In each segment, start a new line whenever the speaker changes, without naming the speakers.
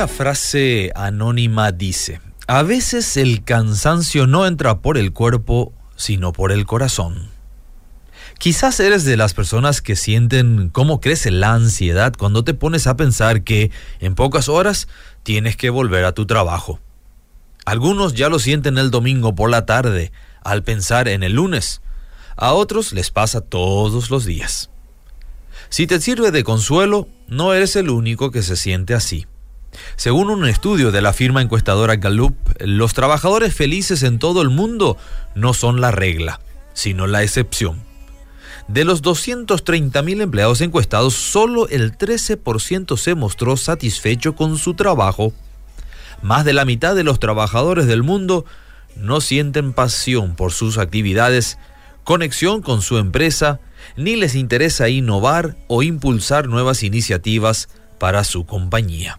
Una frase anónima dice, a veces el cansancio no entra por el cuerpo, sino por el corazón. Quizás eres de las personas que sienten cómo crece la ansiedad cuando te pones a pensar que en pocas horas tienes que volver a tu trabajo. Algunos ya lo sienten el domingo por la tarde, al pensar en el lunes. A otros les pasa todos los días. Si te sirve de consuelo, no eres el único que se siente así. Según un estudio de la firma encuestadora Gallup, los trabajadores felices en todo el mundo no son la regla, sino la excepción. De los 230.000 empleados encuestados, solo el 13% se mostró satisfecho con su trabajo. Más de la mitad de los trabajadores del mundo no sienten pasión por sus actividades, conexión con su empresa, ni les interesa innovar o impulsar nuevas iniciativas para su compañía.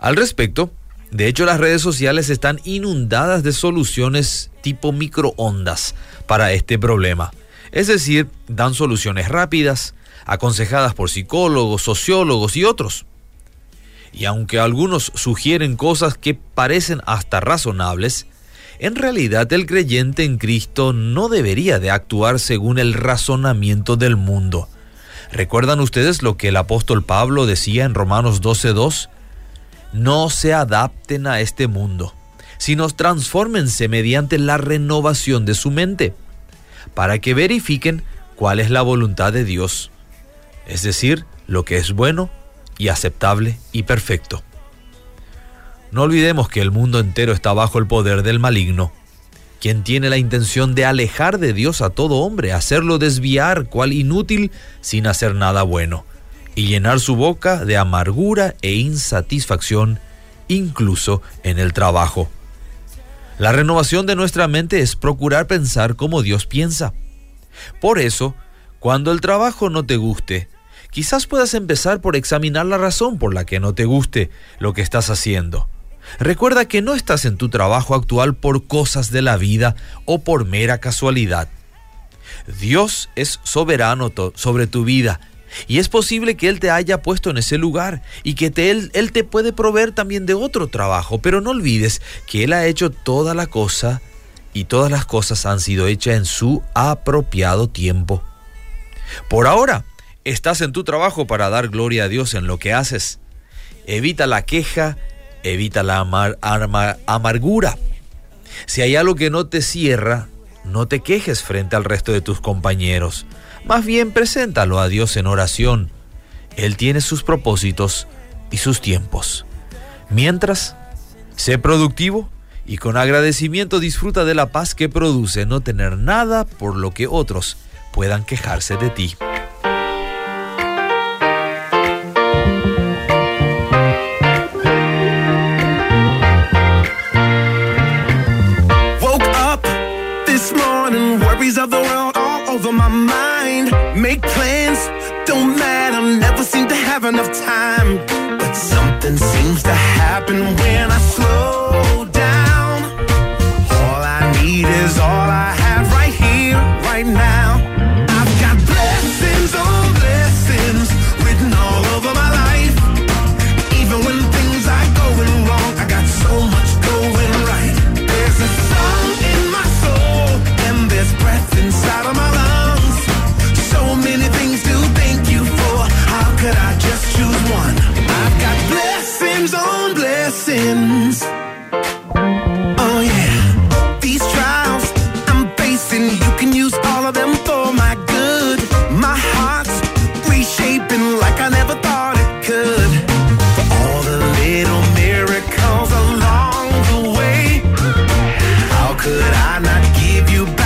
Al respecto, de hecho las redes sociales están inundadas de soluciones tipo microondas para este problema. Es decir, dan soluciones rápidas, aconsejadas por psicólogos, sociólogos y otros. Y aunque algunos sugieren cosas que parecen hasta razonables, en realidad el creyente en Cristo no debería de actuar según el razonamiento del mundo. ¿Recuerdan ustedes lo que el apóstol Pablo decía en Romanos 12.2? No se adapten a este mundo, sino transfórmense mediante la renovación de su mente para que verifiquen cuál es la voluntad de Dios, es decir, lo que es bueno y aceptable y perfecto. No olvidemos que el mundo entero está bajo el poder del maligno, quien tiene la intención de alejar de Dios a todo hombre, hacerlo desviar cual inútil sin hacer nada bueno, y llenar su boca de amargura e insatisfacción, incluso en el trabajo. La renovación de nuestra mente es procurar pensar como Dios piensa. Por eso, cuando el trabajo no te guste, quizás puedas empezar por examinar la razón por la que no te guste lo que estás haciendo. Recuerda que no estás en tu trabajo actual por cosas de la vida o por mera casualidad. Dios es soberano sobre tu vida y es posible que Él te haya puesto en ese lugar y que él, él te puede proveer también de otro trabajo. Pero no olvides que Él ha hecho toda la cosa y todas las cosas han sido hechas en su apropiado tiempo. Por ahora, estás en tu trabajo para dar gloria a Dios en lo que haces. Evita la queja, evita la amargura. Si hay algo que no te cierra, no te quejes frente al resto de tus compañeros. Más bien preséntalo a Dios en oración. Él tiene sus propósitos y sus tiempos. Mientras, sé productivo y con agradecimiento disfruta de la paz que produce no tener nada por lo que otros puedan quejarse de ti.
Morning, worries of the world all over my mind. Make plans, don't matter, never seem to have enough time. But something seems to happen when I slow down. sins. Oh yeah, these trials I'm facing, you can use all of them for my good. My heart's reshaping like I never thought it could. For all the little miracles along the way, how could I not give you back?